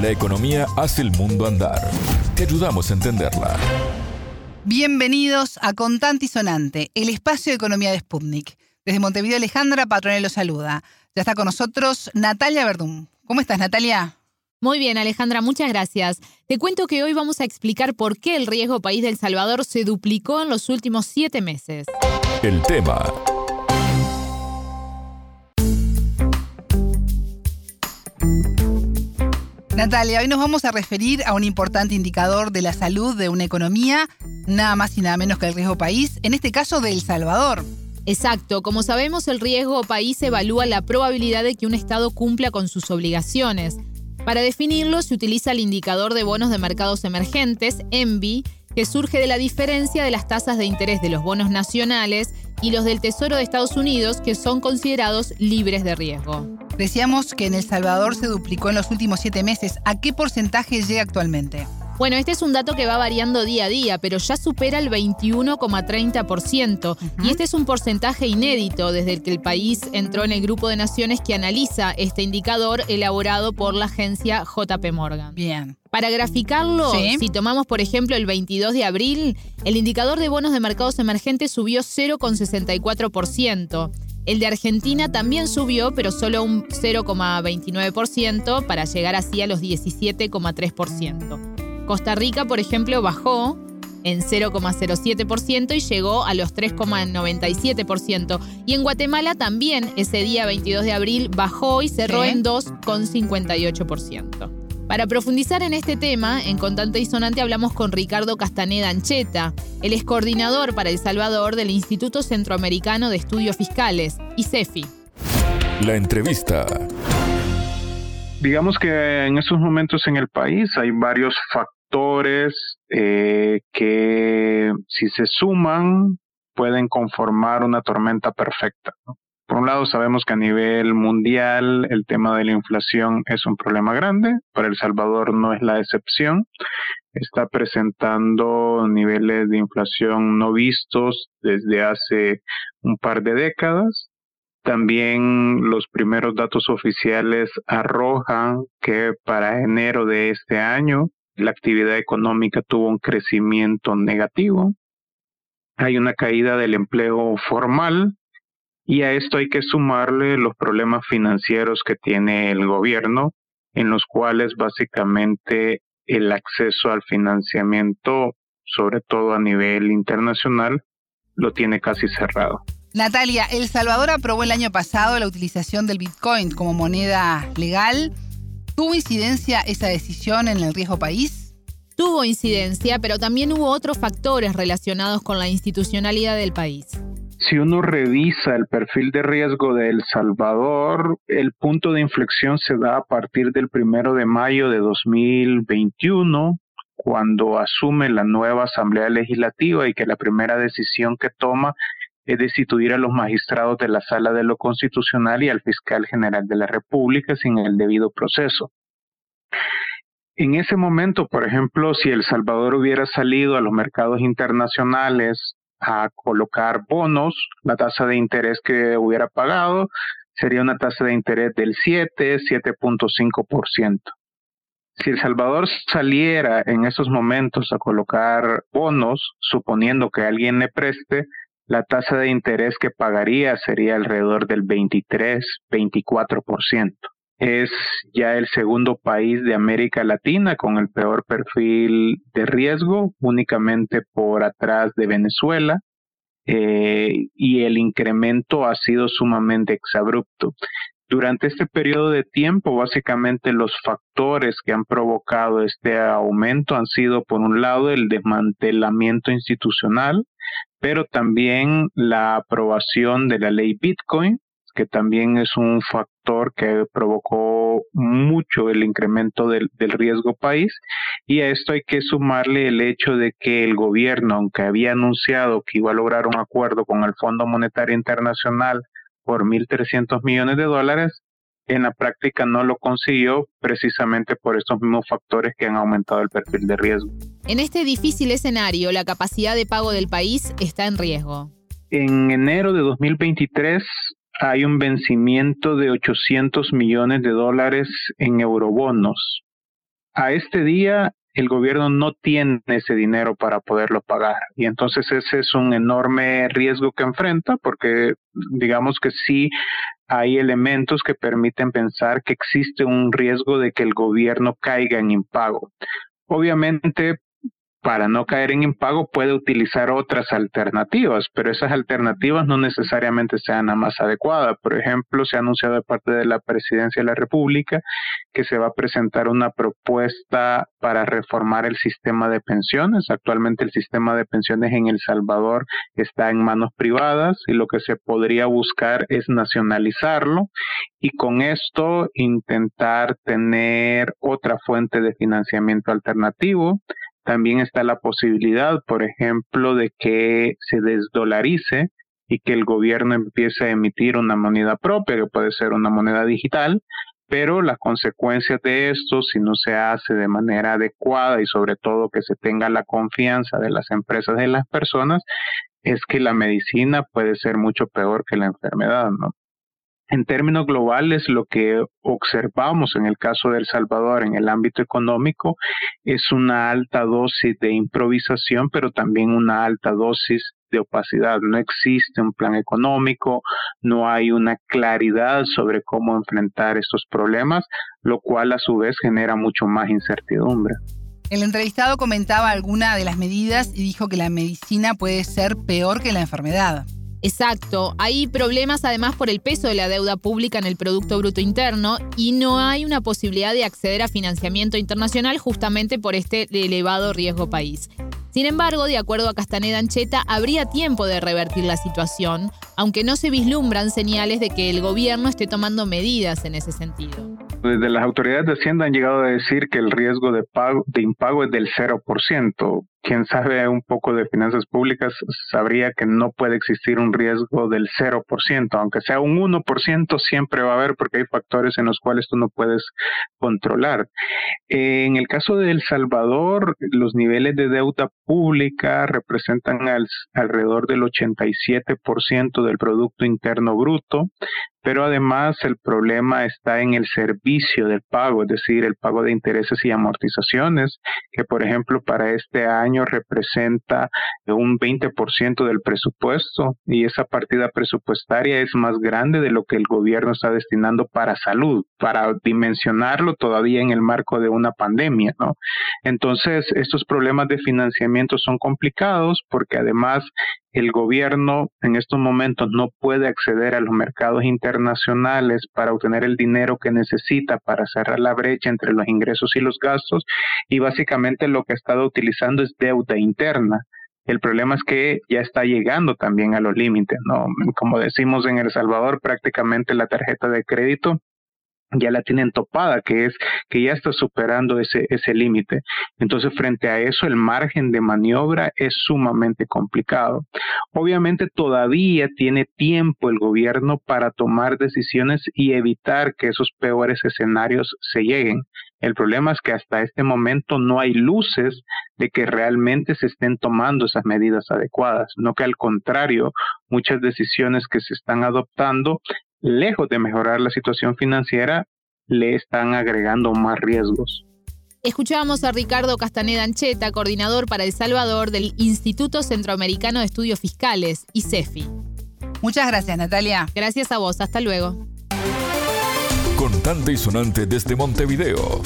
La economía hace el mundo andar. Te ayudamos a entenderla. Bienvenidos a Contante y Sonante, el espacio de economía de Sputnik. Desde Montevideo, Alejandra Patronello saluda. Ya está con nosotros Natalia Verdún. ¿Cómo estás, Natalia? Muy bien, Alejandra, muchas gracias. Te cuento que hoy vamos a explicar por qué el riesgo país del Salvador se duplicó en los últimos siete meses. El tema Natalia, hoy nos vamos a referir a un importante indicador de la salud de una economía, nada más y nada menos que el riesgo país, en este caso de El Salvador. Exacto, como sabemos el riesgo país evalúa la probabilidad de que un Estado cumpla con sus obligaciones. Para definirlo se utiliza el indicador de bonos de mercados emergentes, ENVI, que surge de la diferencia de las tasas de interés de los bonos nacionales y los del Tesoro de Estados Unidos, que son considerados libres de riesgo. Decíamos que en El Salvador se duplicó en los últimos siete meses. ¿A qué porcentaje llega actualmente? Bueno, este es un dato que va variando día a día, pero ya supera el 21,30%. Y este es un porcentaje inédito desde que el país entró en el grupo de naciones que analiza este indicador elaborado por la agencia JP Morgan. Bien. Para graficarlo, si tomamos por ejemplo el 22 de abril, el indicador de bonos de mercados emergentes subió 0,64%. El de Argentina también subió, pero solo un 0,29% para llegar así a los 17,3%. Costa Rica, por ejemplo, bajó en 0,07% y llegó a los 3,97%. Y en Guatemala también ese día 22 de abril bajó y cerró en 2,58%. Para profundizar en este tema, en Contante y Sonante hablamos con Ricardo Castaneda Ancheta. Él es coordinador para El Salvador del Instituto Centroamericano de Estudios Fiscales, ICEFI. La entrevista. Digamos que en estos momentos en el país hay varios factores eh, que si se suman pueden conformar una tormenta perfecta. Un lado, sabemos que a nivel mundial el tema de la inflación es un problema grande, para El Salvador no es la excepción. Está presentando niveles de inflación no vistos desde hace un par de décadas. También los primeros datos oficiales arrojan que para enero de este año la actividad económica tuvo un crecimiento negativo. Hay una caída del empleo formal, y a esto hay que sumarle los problemas financieros que tiene el gobierno, en los cuales básicamente el acceso al financiamiento, sobre todo a nivel internacional, lo tiene casi cerrado. Natalia, El Salvador aprobó el año pasado la utilización del Bitcoin como moneda legal. ¿Tuvo incidencia esa decisión en el riesgo país? Tuvo incidencia, pero también hubo otros factores relacionados con la institucionalidad del país si uno revisa el perfil de riesgo de El Salvador, el punto de inflexión se da a partir del primero de mayo de 2021, cuando asume la nueva Asamblea Legislativa y que la primera decisión que toma es destituir a los magistrados de la Sala de lo Constitucional y al fiscal general de la República sin el debido proceso. En ese momento, por ejemplo, si El Salvador hubiera salido a los mercados internacionales a colocar bonos, la tasa de interés que hubiera pagado sería una tasa de interés del 7, 7.5%. Si El Salvador saliera en esos momentos a colocar bonos, suponiendo que alguien le preste, la tasa de interés que pagaría sería alrededor del 23, 24% es ya el segundo país de América Latina con el peor perfil de riesgo, únicamente por atrás de Venezuela, eh, y el incremento ha sido sumamente exabrupto. Durante este periodo de tiempo, básicamente los factores que han provocado este aumento han sido, por un lado, el desmantelamiento institucional, pero también la aprobación de la ley Bitcoin, que también es un factor que provocó mucho el incremento del, riesgo país. Y a esto hay que sumarle el hecho de que el gobierno, aunque había anunciado que iba a lograr un acuerdo con el Fondo Monetario Internacional por 1.300 millones de dólares, en la práctica no lo consiguió precisamente por estos mismos factores que han aumentado el perfil de riesgo. En este difícil escenario, la capacidad de pago del país está en riesgo. En enero de 2023 hay un vencimiento de 800 millones de dólares en eurobonos. a este día el gobierno no tiene ese dinero para poderlo pagar. Y entonces ese es un enorme riesgo que enfrenta porque digamos que sí hay elementos que permiten pensar que existe un riesgo de que el gobierno caiga en impago. Obviamente, para no caer en impago puede utilizar otras alternativas, pero esas alternativas no necesariamente sean las más adecuadas. Por ejemplo, se ha anunciado de parte de la Presidencia de la República que se va a presentar una propuesta para reformar el sistema de pensiones. Actualmente el sistema de pensiones en El Salvador está en manos privadas y lo que se podría buscar es nacionalizarlo y con esto intentar tener otra fuente de financiamiento alternativo también está la posibilidad, por ejemplo, de que se desdolarice y que el gobierno empiece a emitir una moneda propia, que puede ser una moneda digital, pero las consecuencias de esto, si no se hace de manera adecuada y sobre todo que se tenga la confianza de las empresas de las personas, es que la medicina puede ser mucho peor que la enfermedad, ¿no? En términos globales, lo que observamos en el caso de El Salvador en el ámbito económico es una alta dosis de improvisación, pero también una alta dosis de opacidad. No existe un plan económico, no hay una claridad sobre cómo enfrentar estos problemas, lo cual a su vez genera mucho más incertidumbre. El entrevistado comentaba alguna de las medidas y dijo que la medicina puede ser peor que la enfermedad. Exacto. Hay problemas además por el peso de la deuda pública en el Producto Bruto Interno y no hay una posibilidad de acceder a financiamiento internacional justamente por este elevado riesgo país. Sin embargo, de acuerdo a Castaneda Ancheta, habría tiempo de revertir la situación, aunque no se vislumbran señales de que el gobierno esté tomando medidas en ese sentido. Desde las autoridades de Hacienda han llegado a decir que el riesgo de, pago, de impago es del 0%. Quien sabe un poco de finanzas públicas sabría que no puede existir un riesgo del 0%, aunque sea un 1%, siempre va a haber porque hay factores en los cuales tú no puedes controlar. En el caso de El Salvador, los niveles de deuda pública representan alrededor del 87% del Producto Interno Bruto pero además el problema está en el servicio del pago, es decir, el pago de intereses y amortizaciones, que por ejemplo para este año representa un 20% del presupuesto y esa partida presupuestaria es más grande de lo que el gobierno está destinando para salud, para dimensionarlo todavía en el marco de una pandemia, ¿no? Entonces, estos problemas de financiamiento son complicados porque además el gobierno en estos momentos no puede acceder a los mercados internacionales para obtener el dinero que necesita para cerrar la brecha entre los ingresos y los gastos y básicamente lo que ha estado utilizando es deuda interna. El problema es que ya está llegando también a los límites, ¿no? Como decimos en El Salvador, prácticamente la tarjeta de crédito ya la tienen topada, que es que ya está superando ese, ese límite. Entonces, frente a eso, el margen de maniobra es sumamente complicado. Obviamente, todavía tiene tiempo el gobierno para tomar decisiones y evitar que esos peores escenarios se lleguen. El problema es que hasta este momento no hay luces de que realmente se estén tomando esas medidas adecuadas, no que al contrario, muchas decisiones que se están adoptando lejos de mejorar la situación financiera, le están agregando más riesgos. Escuchábamos a Ricardo Castaneda Ancheta, coordinador para El Salvador del Instituto Centroamericano de Estudios Fiscales, ICEFI. Muchas gracias, Natalia. Gracias a vos, hasta luego. Contante y sonante desde Montevideo.